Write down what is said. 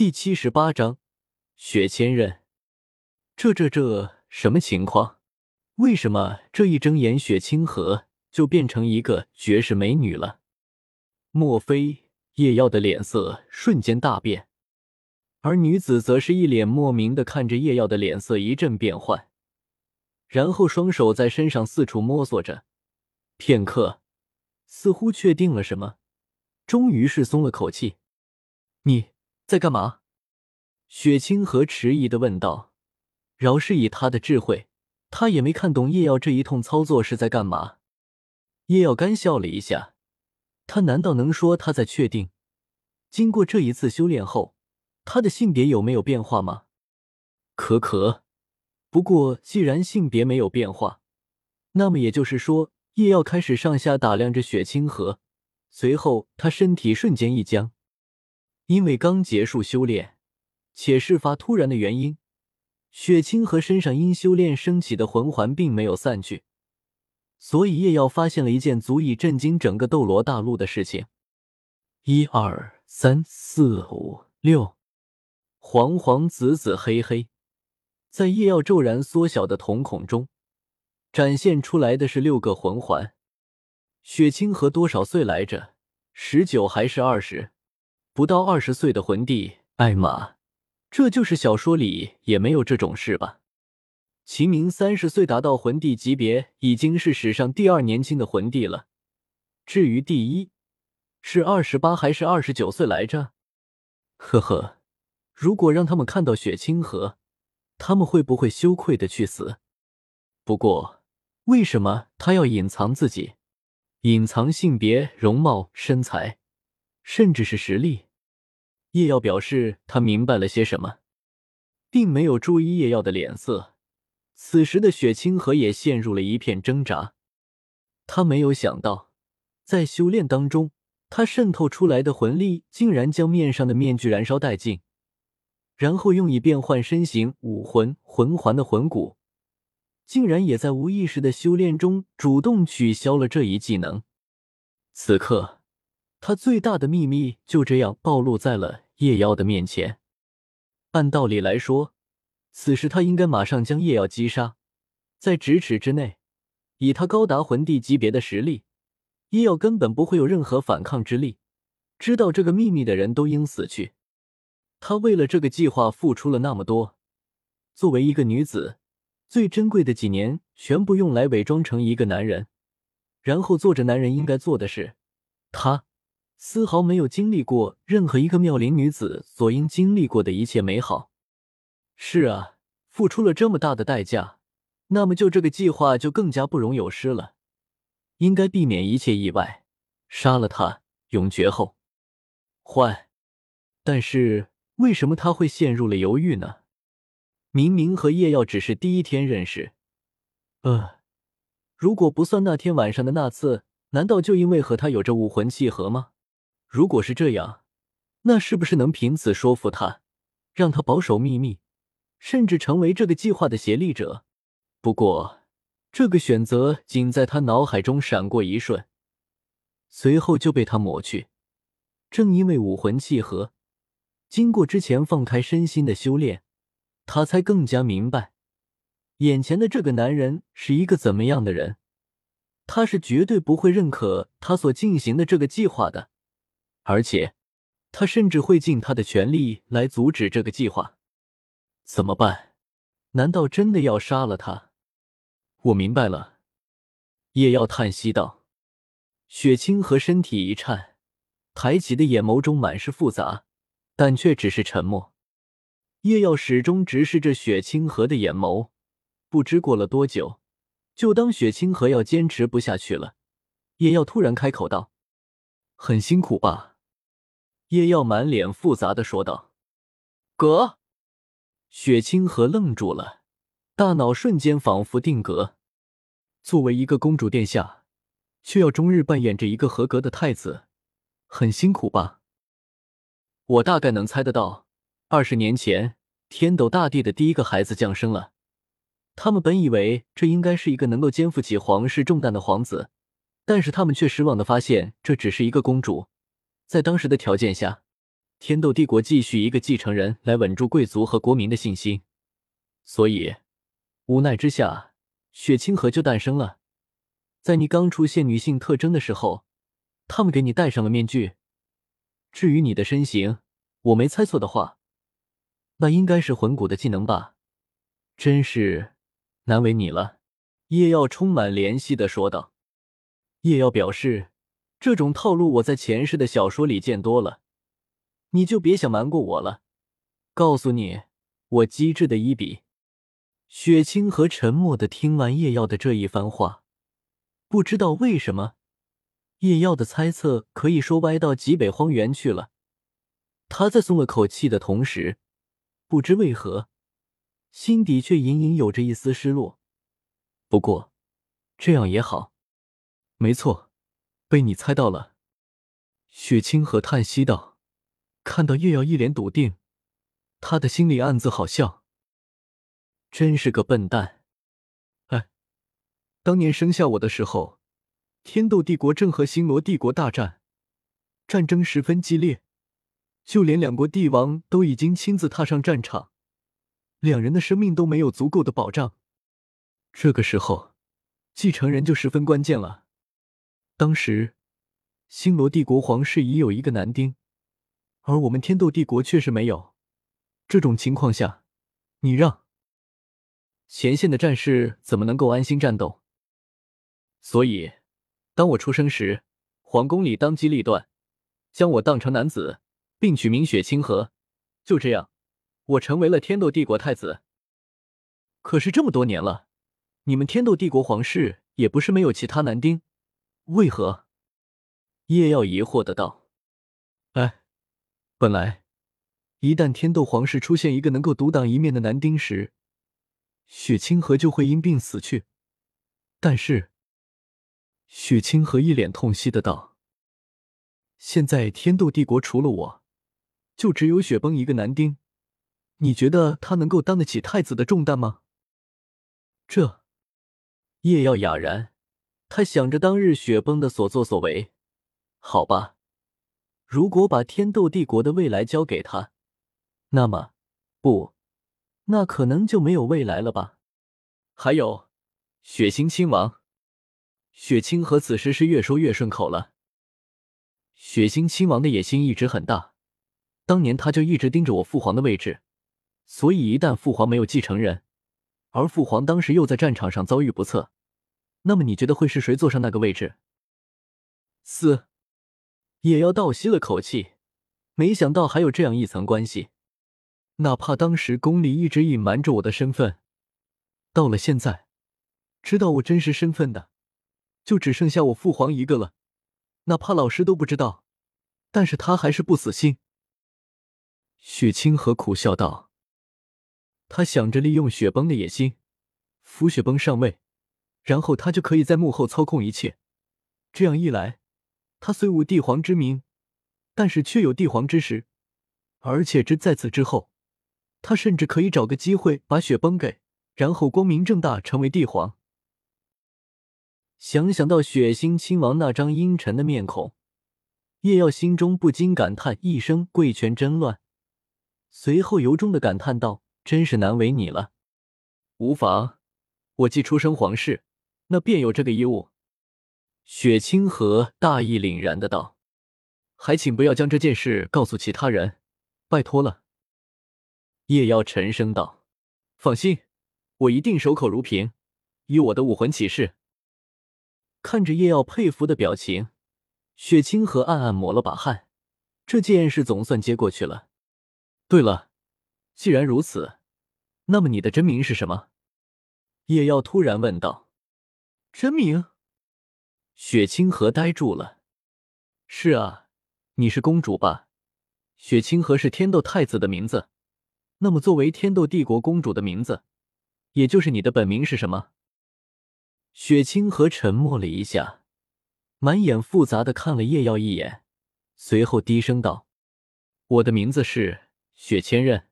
第七十八章雪千刃。这这这什么情况？为什么这一睁眼，雪清河就变成一个绝世美女了？莫非叶耀的脸色瞬间大变？而女子则是一脸莫名的看着叶耀的脸色一阵变换，然后双手在身上四处摸索着，片刻，似乎确定了什么，终于是松了口气。你在干嘛？雪清河迟疑的问道。饶是以他的智慧，他也没看懂叶耀这一通操作是在干嘛。叶耀干笑了一下，他难道能说他在确定，经过这一次修炼后？他的性别有没有变化吗？可可，不过既然性别没有变化，那么也就是说，叶耀开始上下打量着雪清河。随后，他身体瞬间一僵，因为刚结束修炼，且事发突然的原因，雪清河身上因修炼升起的魂环并没有散去，所以叶耀发现了一件足以震惊整个斗罗大陆的事情：一二三四五六。黄黄紫紫黑黑，在叶耀骤然缩小的瞳孔中，展现出来的是六个魂环。雪清河多少岁来着？十九还是二十？不到二十岁的魂帝？艾玛，这就是小说里也没有这种事吧？秦明三十岁达到魂帝级别，已经是史上第二年轻的魂帝了。至于第一，是二十八还是二十九岁来着？呵呵。如果让他们看到雪清河，他们会不会羞愧的去死？不过，为什么他要隐藏自己，隐藏性别、容貌、身材，甚至是实力？叶耀表示他明白了些什么，并没有注意叶耀的脸色。此时的雪清河也陷入了一片挣扎。他没有想到，在修炼当中，他渗透出来的魂力竟然将面上的面具燃烧殆尽。然后用以变换身形、武魂、魂环的魂骨，竟然也在无意识的修炼中主动取消了这一技能。此刻，他最大的秘密就这样暴露在了叶妖的面前。按道理来说，此时他应该马上将叶妖击杀，在咫尺之内。以他高达魂帝级别的实力，叶妖根本不会有任何反抗之力。知道这个秘密的人都应死去。他为了这个计划付出了那么多，作为一个女子，最珍贵的几年全部用来伪装成一个男人，然后做着男人应该做的事。他丝毫没有经历过任何一个妙龄女子所应经历过的一切美好。是啊，付出了这么大的代价，那么就这个计划就更加不容有失了。应该避免一切意外，杀了他，永绝后患。但是。为什么他会陷入了犹豫呢？明明和叶耀只是第一天认识，呃，如果不算那天晚上的那次，难道就因为和他有着武魂契合吗？如果是这样，那是不是能凭此说服他，让他保守秘密，甚至成为这个计划的协力者？不过，这个选择仅在他脑海中闪过一瞬，随后就被他抹去。正因为武魂契合。经过之前放开身心的修炼，他才更加明白，眼前的这个男人是一个怎么样的人。他是绝对不会认可他所进行的这个计划的，而且他甚至会尽他的全力来阻止这个计划。怎么办？难道真的要杀了他？我明白了。叶耀叹息道。雪清河身体一颤，抬起的眼眸中满是复杂。但却只是沉默。叶耀始终直视着雪清河的眼眸，不知过了多久，就当雪清河要坚持不下去了，叶耀突然开口道：“很辛苦吧？”叶耀满脸复杂的说道：“哥。”雪清河愣住了，大脑瞬间仿佛定格。作为一个公主殿下，却要终日扮演着一个合格的太子，很辛苦吧？我大概能猜得到，二十年前天斗大帝的第一个孩子降生了。他们本以为这应该是一个能够肩负起皇室重担的皇子，但是他们却失望的发现，这只是一个公主。在当时的条件下，天斗帝国继续一个继承人来稳住贵族和国民的信心，所以无奈之下，雪清河就诞生了。在你刚出现女性特征的时候，他们给你戴上了面具。至于你的身形，我没猜错的话，那应该是魂骨的技能吧？真是难为你了。”叶耀充满怜惜的说道。叶耀表示，这种套路我在前世的小说里见多了，你就别想瞒过我了。告诉你，我机智的一笔。雪清河沉默的听完叶耀的这一番话，不知道为什么，叶耀的猜测可以说歪到极北荒原去了。他在松了口气的同时，不知为何，心底却隐隐有着一丝失落。不过，这样也好。没错，被你猜到了。雪清河叹息道：“看到叶瑶一脸笃定，他的心里暗自好笑。真是个笨蛋。哎，当年生下我的时候，天斗帝国正和星罗帝国大战，战争十分激烈。”就连两国帝王都已经亲自踏上战场，两人的生命都没有足够的保障。这个时候，继承人就十分关键了。当时，星罗帝国皇室已有一个男丁，而我们天斗帝国却是没有。这种情况下，你让前线的战士怎么能够安心战斗？所以，当我出生时，皇宫里当机立断，将我当成男子。并取名雪清河，就这样，我成为了天斗帝国太子。可是这么多年了，你们天斗帝国皇室也不是没有其他男丁，为何？叶耀疑惑的道：“哎，本来一旦天斗皇室出现一个能够独当一面的男丁时，雪清河就会因病死去。但是……”雪清河一脸痛惜的道：“现在天斗帝国除了我。”就只有雪崩一个男丁，你觉得他能够当得起太子的重担吗？这叶耀哑然，他想着当日雪崩的所作所为。好吧，如果把天斗帝国的未来交给他，那么不，那可能就没有未来了吧？还有，血腥亲王，雪清河此时是越说越顺口了。血腥亲王的野心一直很大。当年他就一直盯着我父皇的位置，所以一旦父皇没有继承人，而父皇当时又在战场上遭遇不测，那么你觉得会是谁坐上那个位置？四，也要倒吸了口气，没想到还有这样一层关系。哪怕当时宫里一直隐瞒着我的身份，到了现在，知道我真实身份的，就只剩下我父皇一个了。哪怕老师都不知道，但是他还是不死心。雪清河苦笑道：“他想着利用雪崩的野心，扶雪崩上位，然后他就可以在幕后操控一切。这样一来，他虽无帝皇之名，但是却有帝皇之实。而且之在此之后，他甚至可以找个机会把雪崩给，然后光明正大成为帝皇。”想想到血腥亲王那张阴沉的面孔，叶耀心中不禁感叹一声：“贵权真乱。”随后由衷的感叹道：“真是难为你了。”无妨，我既出生皇室，那便有这个义务。”雪清河大义凛然的道，“还请不要将这件事告诉其他人，拜托了。”叶妖沉声道：“放心，我一定守口如瓶，以我的武魂起誓。”看着叶耀佩服的表情，雪清河暗暗抹了把汗，这件事总算接过去了。对了，既然如此，那么你的真名是什么？叶耀突然问道。真名？雪清河呆住了。是啊，你是公主吧？雪清河是天斗太子的名字。那么，作为天斗帝国公主的名字，也就是你的本名是什么？雪清河沉默了一下，满眼复杂的看了叶耀一眼，随后低声道：“我的名字是。”雪千仞。